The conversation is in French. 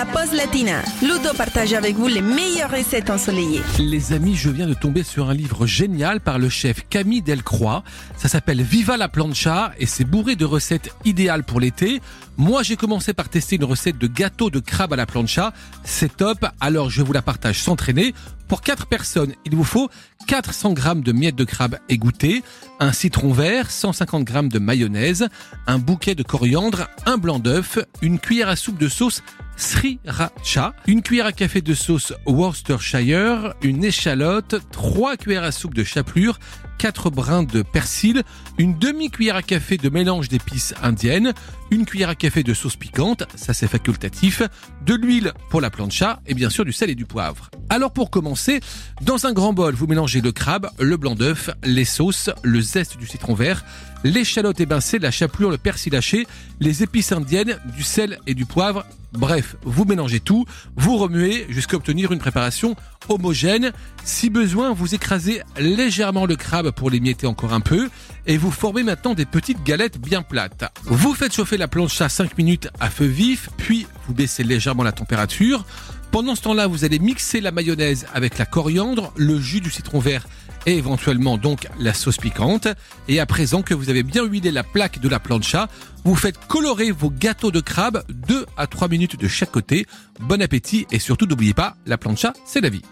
la pause latina. Ludo partage avec vous les meilleures recettes ensoleillées. Les amis, je viens de tomber sur un livre génial par le chef Camille Delcroix. Ça s'appelle Viva la plancha et c'est bourré de recettes idéales pour l'été. Moi, j'ai commencé par tester une recette de gâteau de crabe à la plancha. C'est top, alors je vous la partage sans traîner. Pour 4 personnes, il vous faut 400 g de miettes de crabe égouttées, un citron vert, 150 g de mayonnaise, un bouquet de coriandre, un blanc d'œuf, une cuillère à soupe de sauce sriracha, une cuillère à café de sauce Worcestershire, une échalote, 3 cuillères à soupe de chapelure, 4 brins de persil, une demi-cuillère à café de mélange d'épices indiennes, une cuillère à café de sauce piquante, ça c'est facultatif, de l'huile pour la plancha et bien sûr du sel et du poivre. Alors pour commencer, dans un grand bol, vous mélangez le crabe, le blanc d'œuf, les sauces, le zeste du citron vert, l'échalote émincée, la chapelure, le persil haché, les épices indiennes, du sel et du poivre. Bref, vous mélangez tout, vous remuez jusqu'à obtenir une préparation homogène. Si besoin, vous écrasez légèrement le crabe pour l'émietter encore un peu et vous formez maintenant des petites galettes bien plates. Vous faites chauffer la planche à 5 minutes à feu vif, puis vous baissez légèrement la température. Pendant ce temps-là, vous allez mixer la mayonnaise avec la coriandre, le jus du citron vert et éventuellement donc la sauce piquante. Et à présent que vous avez bien huilé la plaque de la plancha, vous faites colorer vos gâteaux de crabe 2 à 3 minutes de chaque côté. Bon appétit et surtout n'oubliez pas, la plancha, c'est la vie.